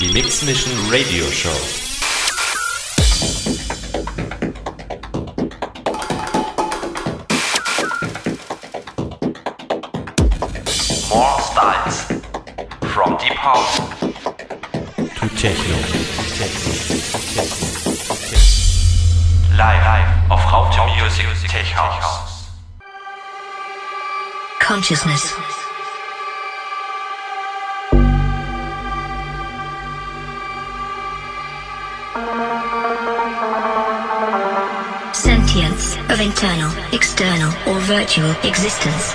Die Mix Mission Radio Show. More styles. From deep house to techno. Live auf Raute Music Tech House. Consciousness. Of internal, external, or virtual existence.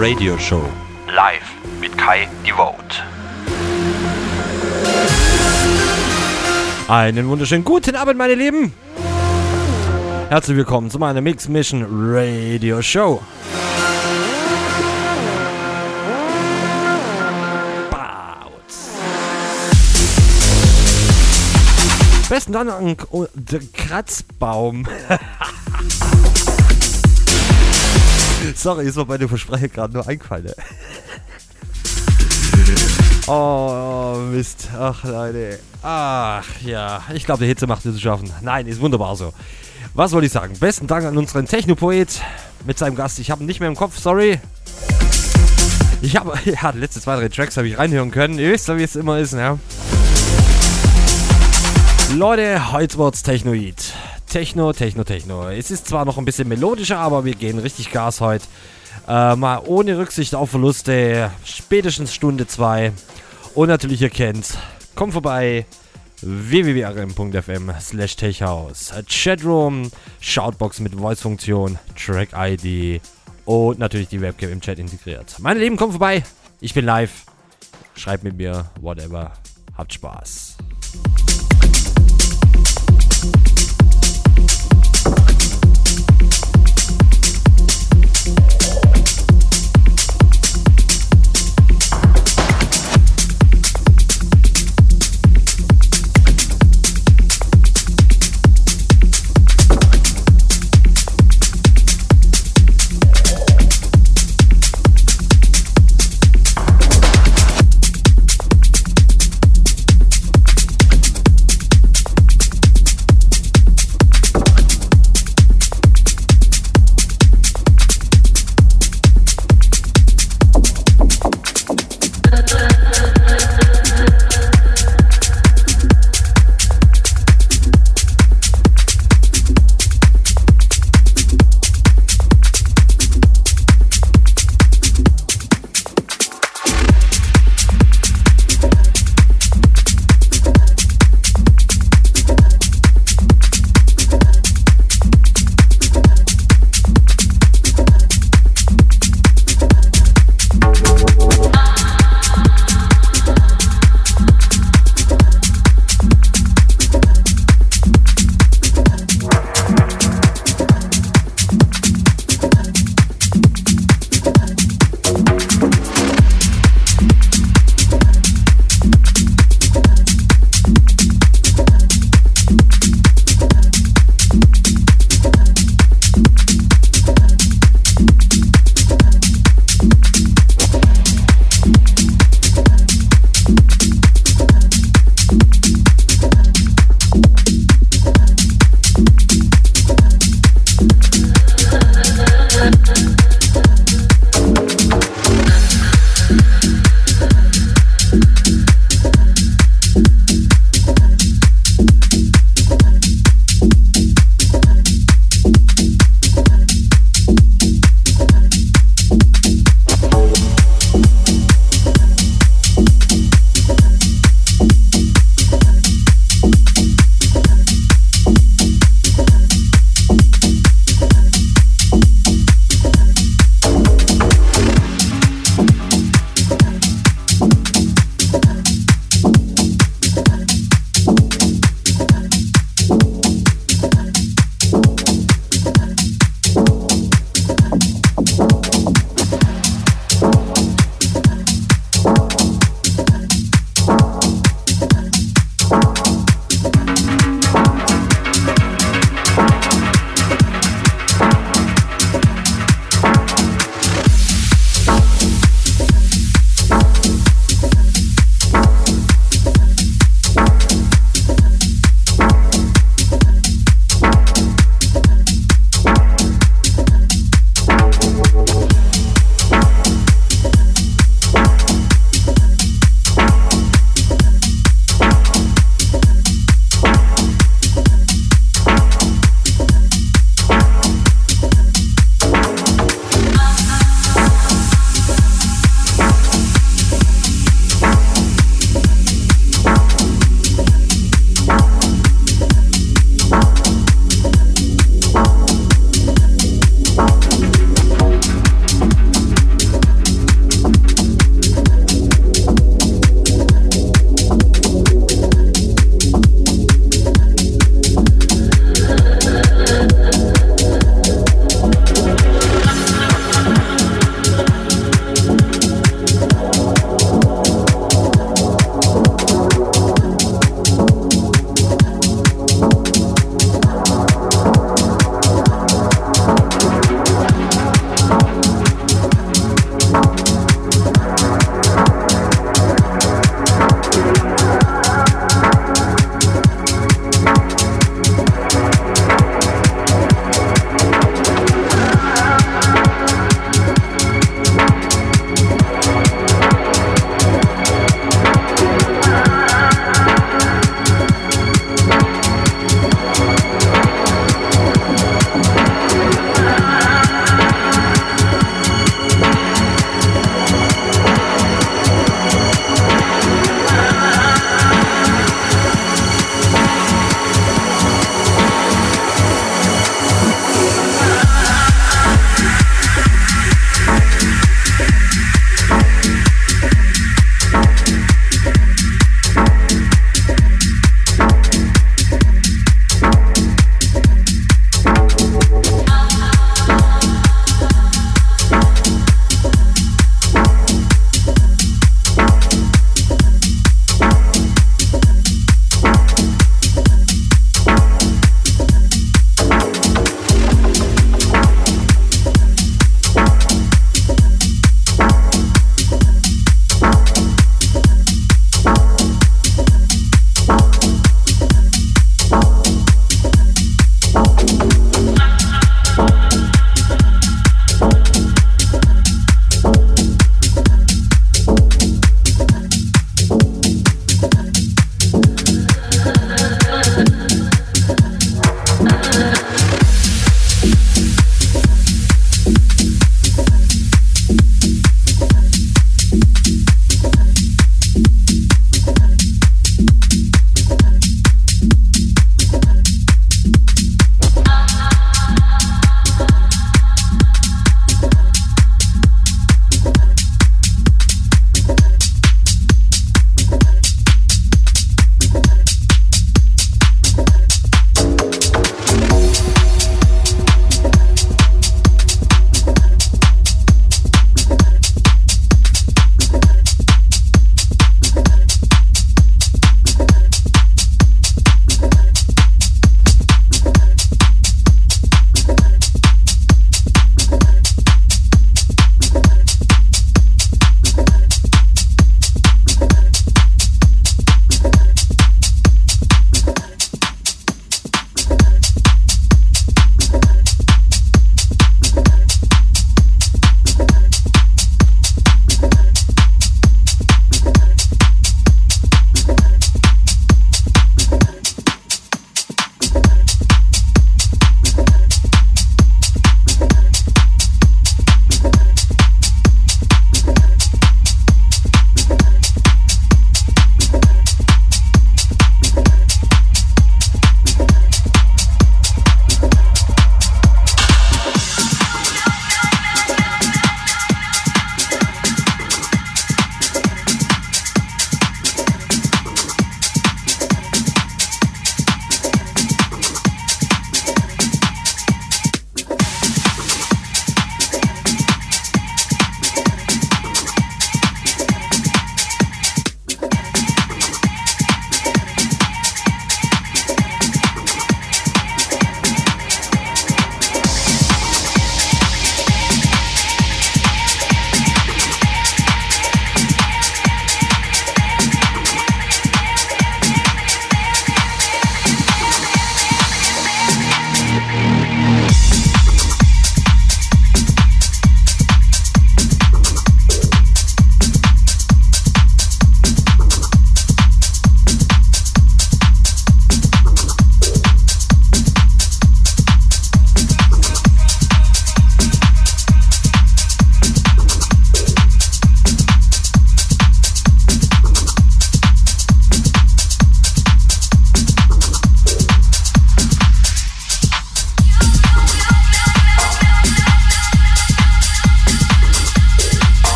Radio Show. Live mit Kai Devote. Einen wunderschönen guten Abend, meine Lieben. Herzlich willkommen zu meiner Mix Mission Radio Show. Besten Dank, oh, der Kratzbaum. Sorry, ist mir bei der Versprecher gerade nur eingefallen. Oh, Mist. Ach, Leute. Ach, ja. Ich glaube, die Hitze macht es zu schaffen. Nein, ist wunderbar so. Was wollte ich sagen? Besten Dank an unseren Technopoet mit seinem Gast. Ich habe ihn nicht mehr im Kopf, sorry. Ich habe, ja, die letzten zwei, drei Tracks habe ich reinhören können. Ihr wisst ja, wie es immer ist, ne? Leute, heute wird's Technoid. Techno, Techno, Techno. Es ist zwar noch ein bisschen melodischer, aber wir gehen richtig Gas heute. Äh, mal ohne Rücksicht auf Verluste. Spätestens Stunde 2. Und natürlich, ihr kennt, kommt vorbei www.rm.fm slash techhouse. Chatroom, Shoutbox mit Voice-Funktion, Track-ID und natürlich die Webcam im Chat integriert. Meine Lieben, kommt vorbei. Ich bin live. Schreibt mit mir, whatever. Habt Spaß.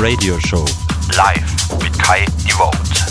Radio Show. Live mit Kai Devote.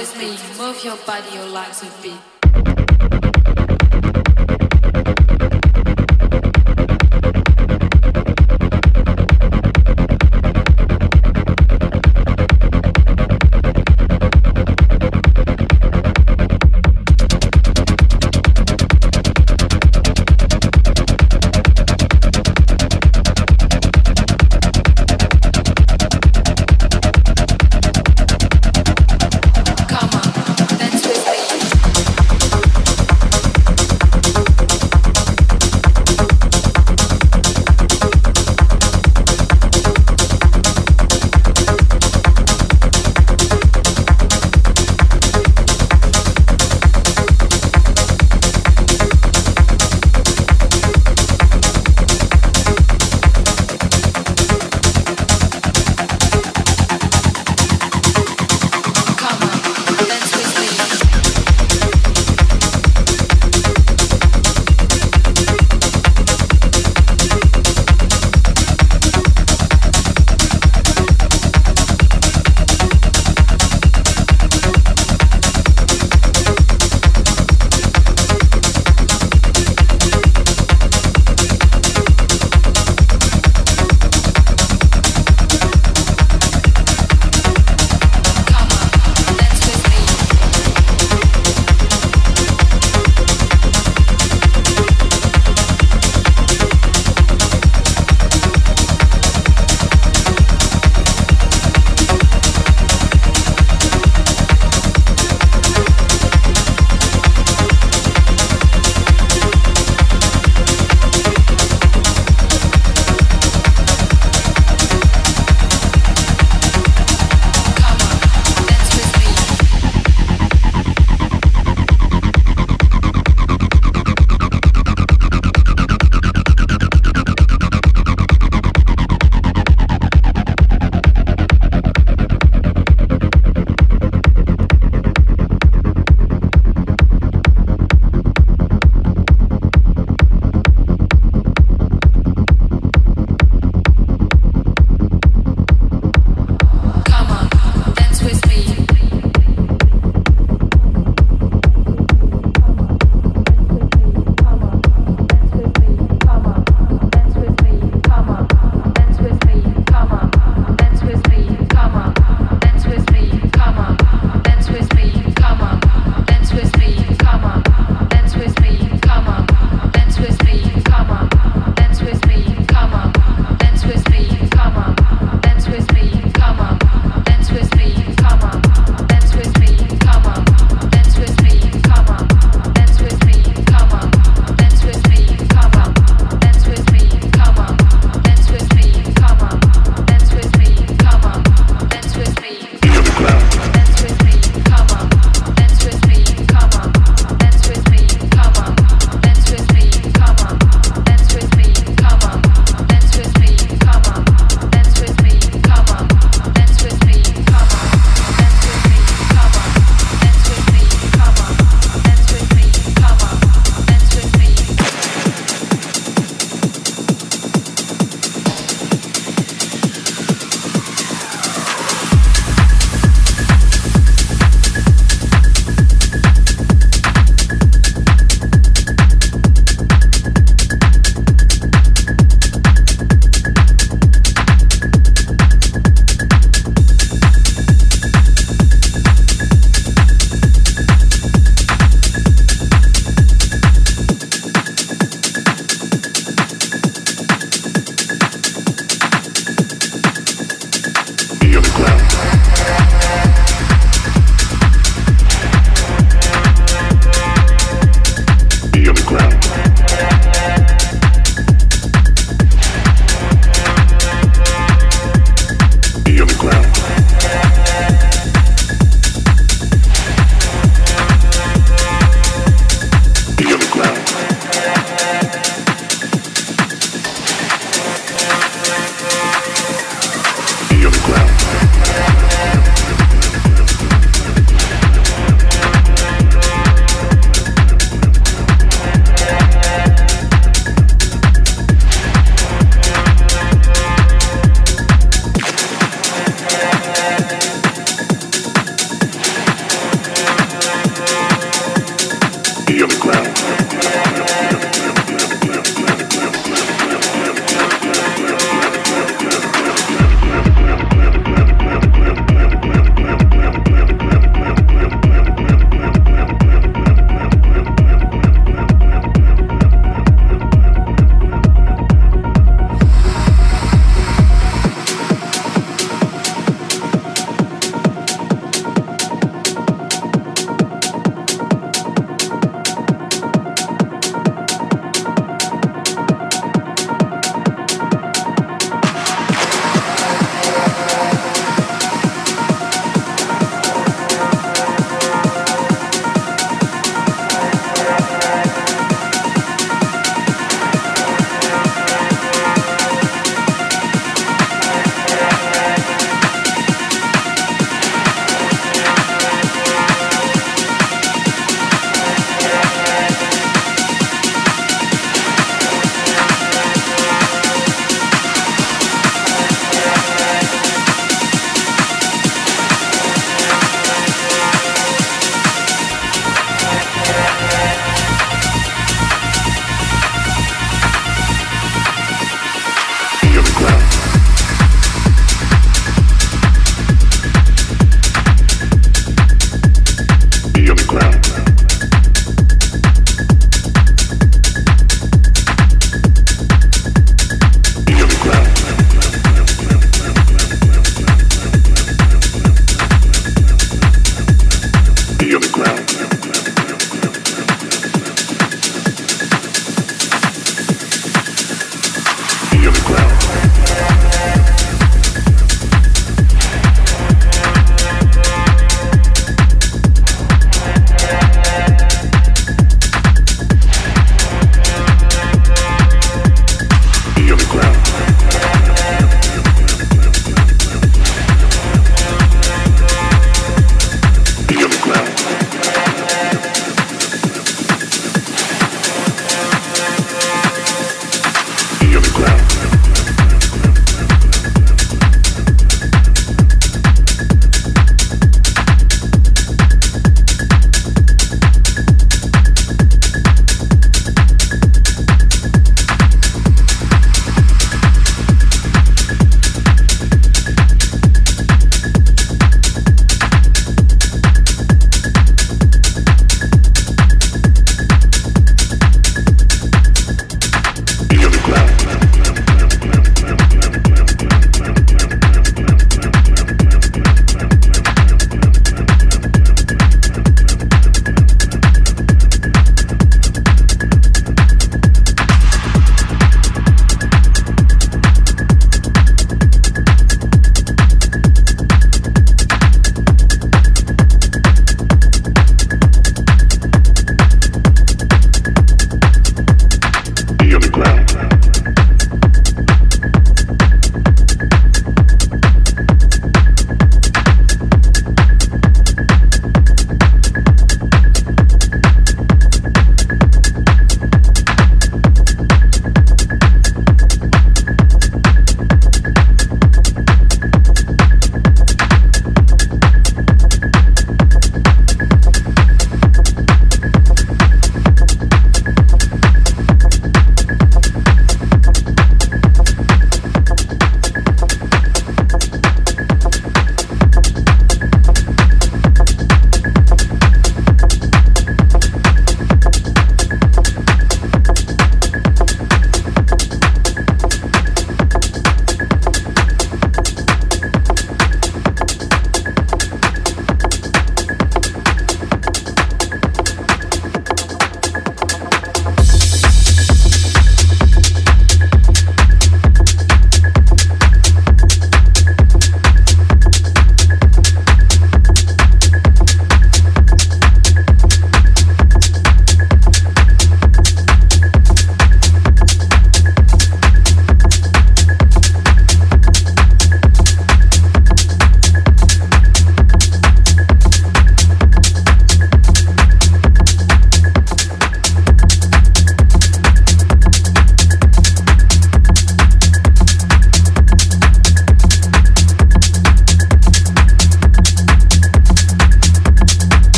With me, move your body, your legs with beat.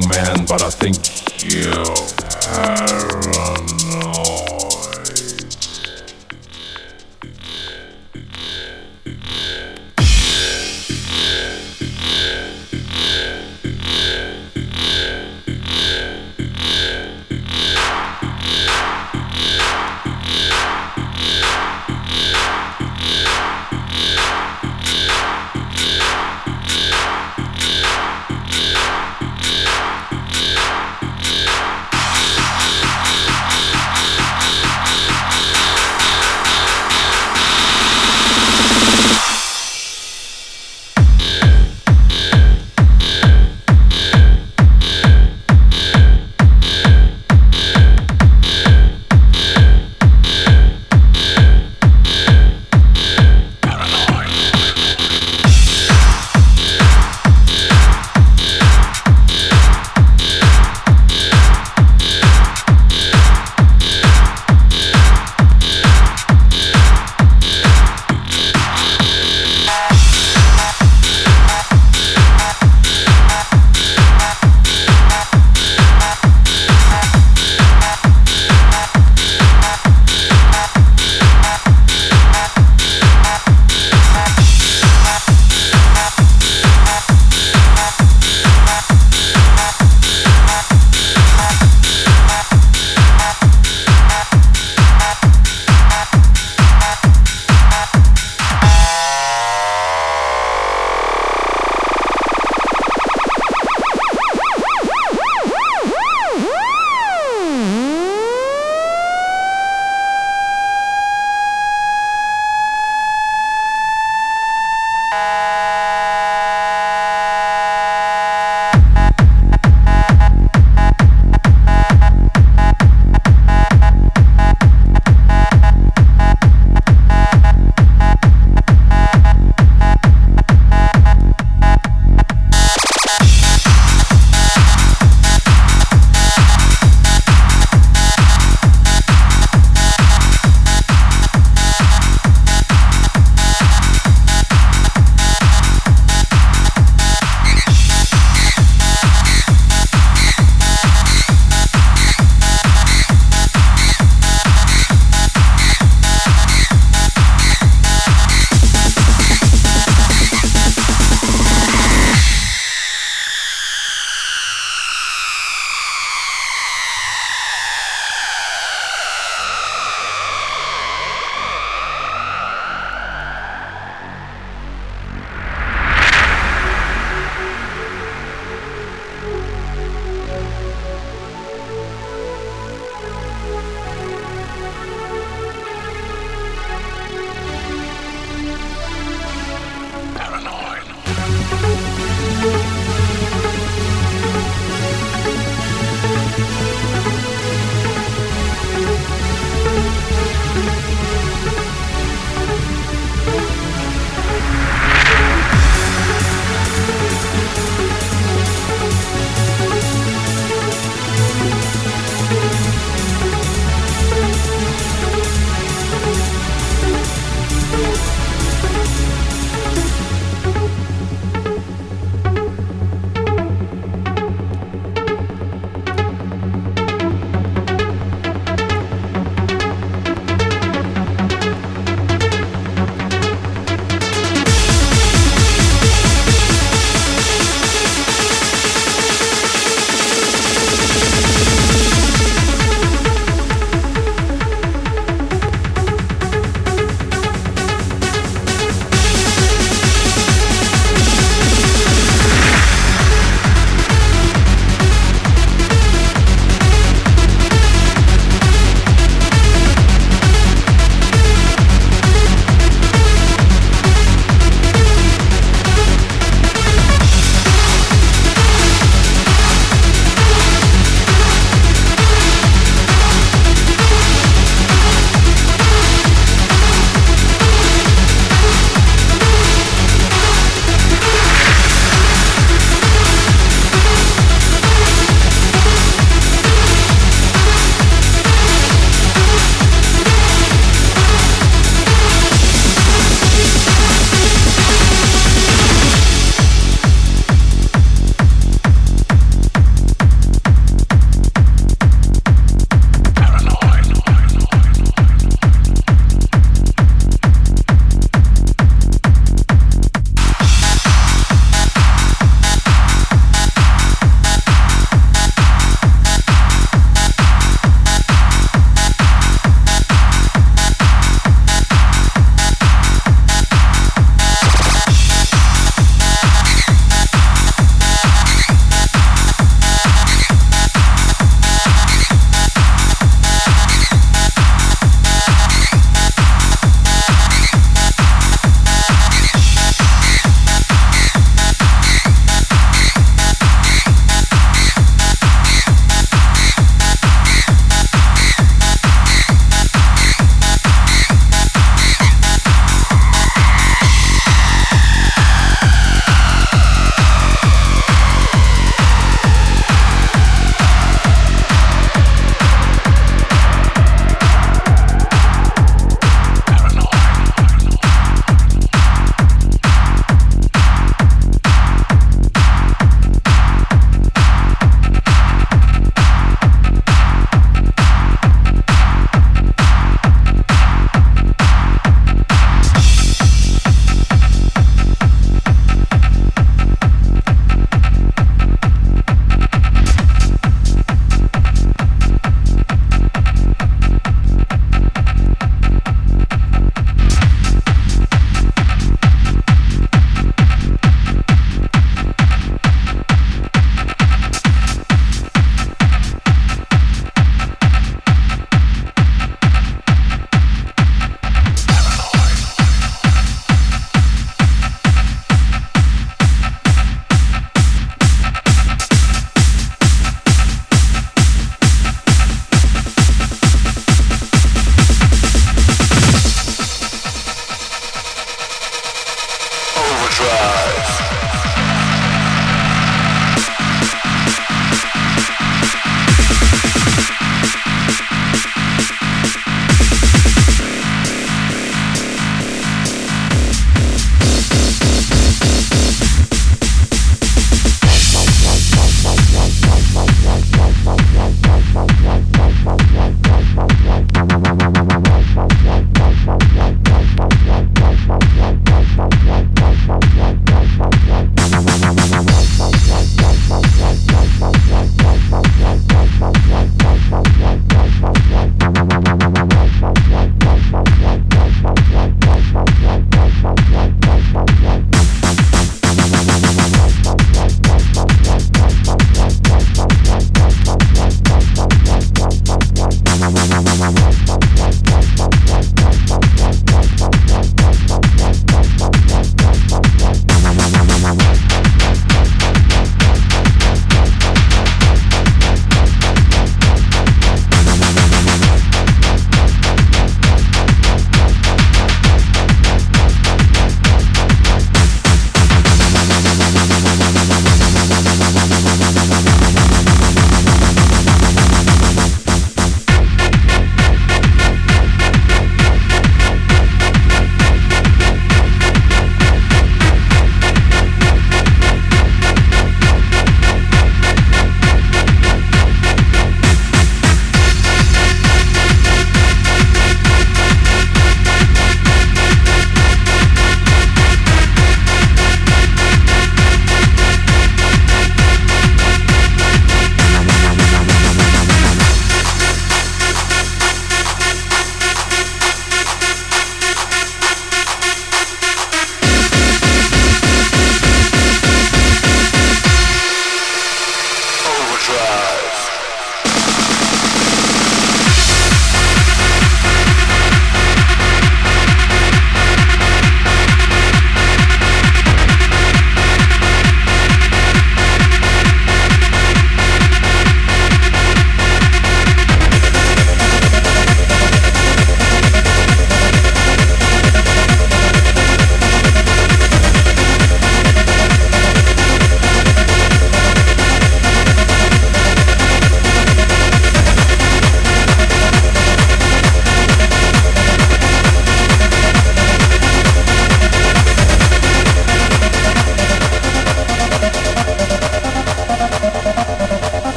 strong man, but I think you. Are.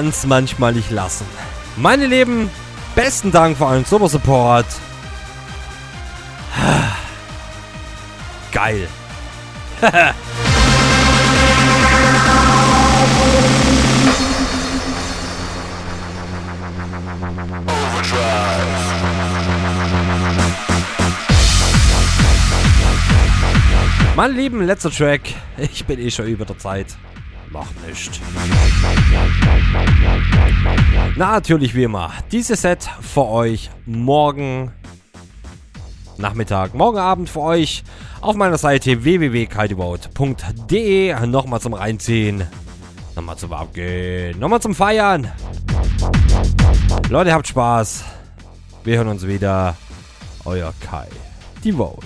Ich kann's manchmal nicht lassen. Meine Lieben, besten Dank für euren super Support. Geil. Mein Lieben, letzter Track. Ich bin eh schon über der Zeit. Natürlich wie immer. Dieses Set für euch morgen Nachmittag, morgen Abend für euch auf meiner Seite www.kaltibaut.de. Nochmal zum Reinziehen. Nochmal zum Abgehen. Nochmal zum Feiern. Leute, habt Spaß. Wir hören uns wieder. Euer Kai. Die Mix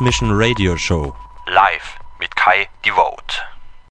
Mission Radio Show. Live mit Kai Devote.